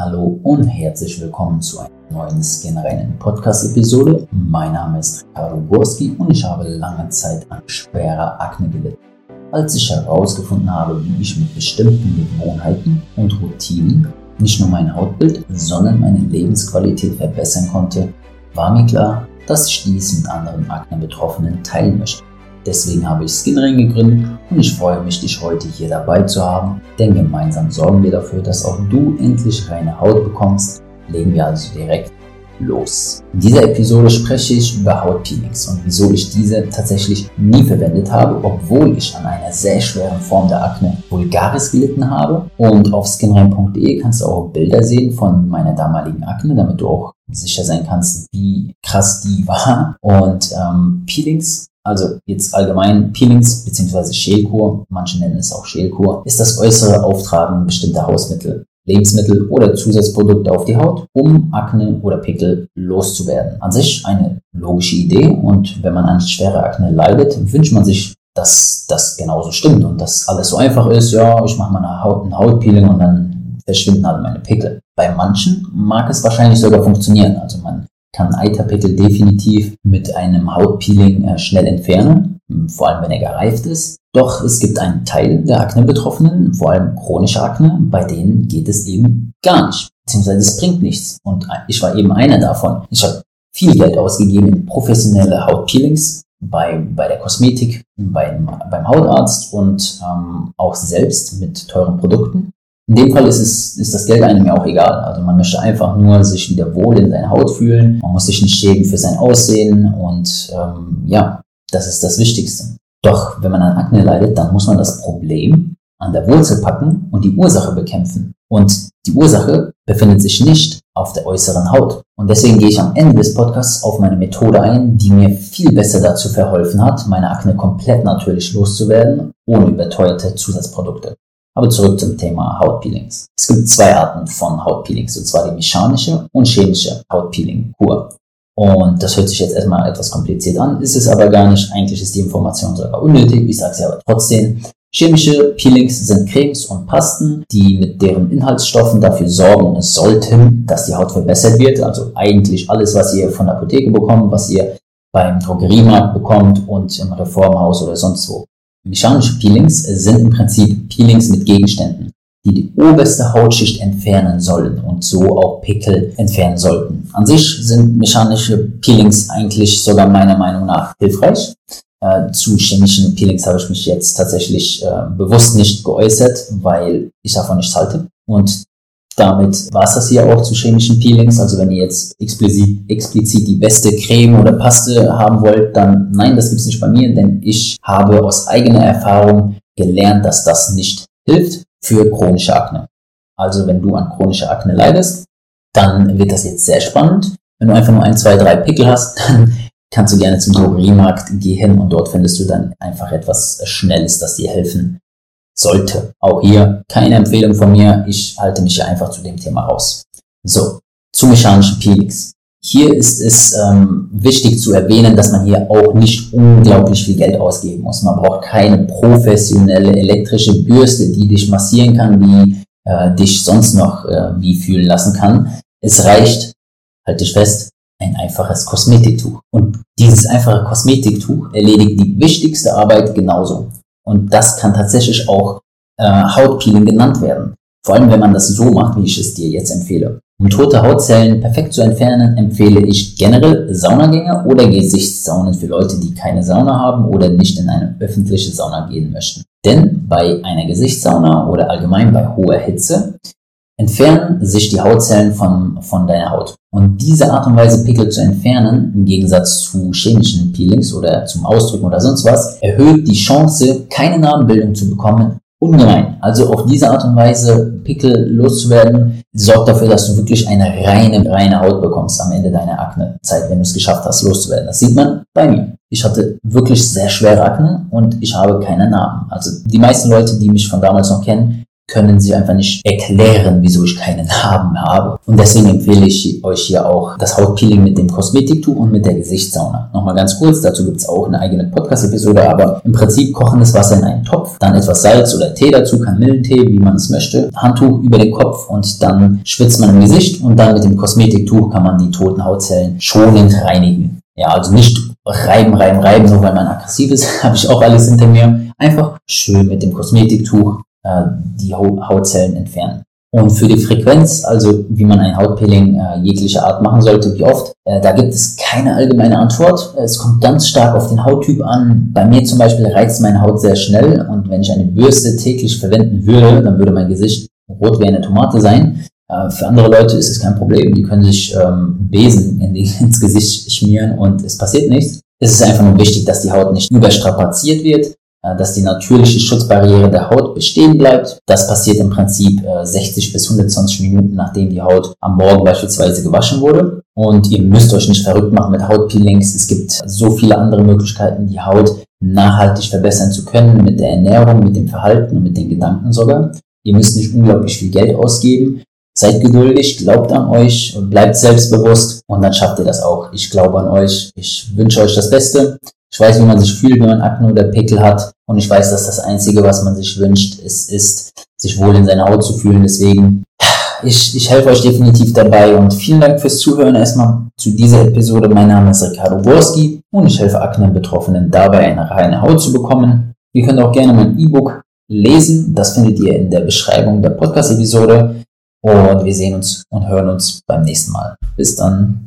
Hallo und herzlich willkommen zu einer neuen Skinreinen Podcast-Episode. Mein Name ist Ricardo Gorski und ich habe lange Zeit an schwerer Akne gelitten. Als ich herausgefunden habe, wie ich mit bestimmten Gewohnheiten und Routinen nicht nur mein Hautbild, sondern meine Lebensqualität verbessern konnte, war mir klar, dass ich dies mit anderen Akne-Betroffenen teilen möchte. Deswegen habe ich Skinring gegründet und ich freue mich, dich heute hier dabei zu haben, denn gemeinsam sorgen wir dafür, dass auch du endlich reine Haut bekommst. Legen wir also direkt los. In dieser Episode spreche ich über Hautpeelings und wieso ich diese tatsächlich nie verwendet habe, obwohl ich an einer sehr schweren Form der Akne vulgaris gelitten habe. Und auf skinrein.de kannst du auch Bilder sehen von meiner damaligen Akne, damit du auch sicher sein kannst, wie krass die war. Und ähm, Peelings also jetzt allgemein Peelings bzw. Schälkur, manche nennen es auch Schälkur, ist das äußere Auftragen bestimmter Hausmittel, Lebensmittel oder Zusatzprodukte auf die Haut, um Akne oder Pickel loszuwerden. An sich eine logische Idee und wenn man an schwerer Akne leidet, wünscht man sich, dass das genauso stimmt und dass alles so einfach ist, ja, ich mache mal eine Haut, ein Hautpeeling und dann verschwinden alle meine Pickel. Bei manchen mag es wahrscheinlich sogar funktionieren. Also man kann Eiterpickel definitiv mit einem Hautpeeling äh, schnell entfernen, vor allem wenn er gereift ist. Doch es gibt einen Teil der Akne-Betroffenen, vor allem chronische Akne, bei denen geht es eben gar nicht, beziehungsweise es bringt nichts. Und ich war eben einer davon. Ich habe viel Geld ausgegeben in professionelle Hautpeelings, bei, bei der Kosmetik, beim, beim Hautarzt und ähm, auch selbst mit teuren Produkten. In dem Fall ist, es, ist das Geld einem ja auch egal. Also man möchte einfach nur sich wieder wohl in seiner Haut fühlen. Man muss sich nicht schämen für sein Aussehen und ähm, ja, das ist das Wichtigste. Doch wenn man an Akne leidet, dann muss man das Problem an der Wurzel packen und die Ursache bekämpfen. Und die Ursache befindet sich nicht auf der äußeren Haut. Und deswegen gehe ich am Ende des Podcasts auf meine Methode ein, die mir viel besser dazu verholfen hat, meine Akne komplett natürlich loszuwerden, ohne überteuerte Zusatzprodukte. Aber zurück zum Thema Hautpeelings. Es gibt zwei Arten von Hautpeelings, und zwar die mechanische und chemische Hautpeeling-Kur. Und das hört sich jetzt erstmal etwas kompliziert an, ist es aber gar nicht. Eigentlich ist die Information sogar unnötig, ich sage es ja aber trotzdem. Chemische Peelings sind Cremes und Pasten, die mit deren Inhaltsstoffen dafür sorgen sollten, dass die Haut verbessert wird. Also eigentlich alles, was ihr von der Apotheke bekommt, was ihr beim Drogeriemarkt bekommt und im Reformhaus oder sonst wo. Mechanische Peelings sind im Prinzip Peelings mit Gegenständen, die die oberste Hautschicht entfernen sollen und so auch Pickel entfernen sollten. An sich sind mechanische Peelings eigentlich sogar meiner Meinung nach hilfreich. Äh, zu chemischen Peelings habe ich mich jetzt tatsächlich äh, bewusst nicht geäußert, weil ich davon nichts halte. Und damit war es das hier auch zu chemischen Peelings. Also wenn ihr jetzt explizit, explizit die beste Creme oder Paste haben wollt, dann nein, das gibt es nicht bei mir, denn ich habe aus eigener Erfahrung gelernt, dass das nicht hilft für chronische Akne. Also wenn du an chronischer Akne leidest, dann wird das jetzt sehr spannend. Wenn du einfach nur ein, zwei, drei Pickel hast, dann kannst du gerne zum Drogeriemarkt gehen und dort findest du dann einfach etwas Schnelles, das dir helfen sollte. Auch hier keine Empfehlung von mir. Ich halte mich hier einfach zu dem Thema raus. So, zu mechanischen Peelings. Hier ist es ähm, wichtig zu erwähnen, dass man hier auch nicht unglaublich viel Geld ausgeben muss. Man braucht keine professionelle elektrische Bürste, die dich massieren kann, die äh, dich sonst noch äh, wie fühlen lassen kann. Es reicht, halt dich fest, ein einfaches Kosmetiktuch. Und dieses einfache Kosmetiktuch erledigt die wichtigste Arbeit genauso. Und das kann tatsächlich auch äh, Hautpeeling genannt werden. Vor allem, wenn man das so macht, wie ich es dir jetzt empfehle. Um tote Hautzellen perfekt zu entfernen, empfehle ich generell Saunagänge oder Gesichtssaunen für Leute, die keine Sauna haben oder nicht in eine öffentliche Sauna gehen möchten. Denn bei einer Gesichtssauna oder allgemein bei hoher Hitze entfernen sich die Hautzellen von, von deiner Haut. Und diese Art und Weise Pickel zu entfernen, im Gegensatz zu chemischen Peelings oder zum Ausdrücken oder sonst was, erhöht die Chance, keine Narbenbildung zu bekommen, ungemein. Also auf diese Art und Weise Pickel loszuwerden, sorgt dafür, dass du wirklich eine reine, reine Haut bekommst am Ende deiner Aknezeit, wenn du es geschafft hast, loszuwerden. Das sieht man bei mir. Ich hatte wirklich sehr schwere Akne und ich habe keine Narben. Also die meisten Leute, die mich von damals noch kennen, können sich einfach nicht erklären, wieso ich keine Narben habe. Und deswegen empfehle ich euch hier auch das Hautpeeling mit dem Kosmetiktuch und mit der Gesichtssauna. Nochmal ganz kurz, dazu gibt es auch eine eigene Podcast-Episode, aber im Prinzip kochendes Wasser in einen Topf, dann etwas Salz oder Tee dazu, Kamillentee, wie man es möchte, Handtuch über den Kopf und dann schwitzt man im Gesicht und dann mit dem Kosmetiktuch kann man die toten Hautzellen schonend reinigen. Ja, also nicht reiben, reiben, reiben, nur weil man aggressiv ist, habe ich auch alles hinter mir. Einfach schön mit dem Kosmetiktuch äh, die Hautzellen entfernen. Und für die Frequenz, also wie man ein Hautpeeling äh, jeglicher Art machen sollte, wie oft, äh, da gibt es keine allgemeine Antwort. Es kommt ganz stark auf den Hauttyp an. Bei mir zum Beispiel reizt meine Haut sehr schnell und wenn ich eine Bürste täglich verwenden würde, dann würde mein Gesicht rot wie eine Tomate sein. Äh, für andere Leute ist es kein Problem. Die können sich ähm, Besen in die, ins Gesicht schmieren und es passiert nichts. Es ist einfach nur wichtig, dass die Haut nicht überstrapaziert wird dass die natürliche Schutzbarriere der Haut bestehen bleibt. Das passiert im Prinzip 60 äh, bis 120 Minuten, nachdem die Haut am Morgen beispielsweise gewaschen wurde. Und ihr müsst euch nicht verrückt machen mit Hautpeelings. Es gibt so viele andere Möglichkeiten, die Haut nachhaltig verbessern zu können mit der Ernährung, mit dem Verhalten und mit den Gedanken sogar. Ihr müsst nicht unglaublich viel Geld ausgeben. Seid geduldig, glaubt an euch und bleibt selbstbewusst und dann schafft ihr das auch. Ich glaube an euch. Ich wünsche euch das Beste. Ich weiß, wie man sich fühlt, wenn man Akne oder Pickel hat. Und ich weiß, dass das Einzige, was man sich wünscht, ist, ist sich wohl in seiner Haut zu fühlen. Deswegen, ich, ich helfe euch definitiv dabei. Und vielen Dank fürs Zuhören erstmal zu dieser Episode. Mein Name ist Ricardo Borski und ich helfe Akne-Betroffenen dabei, eine reine Haut zu bekommen. Ihr könnt auch gerne mein E-Book lesen. Das findet ihr in der Beschreibung der Podcast-Episode. Und wir sehen uns und hören uns beim nächsten Mal. Bis dann.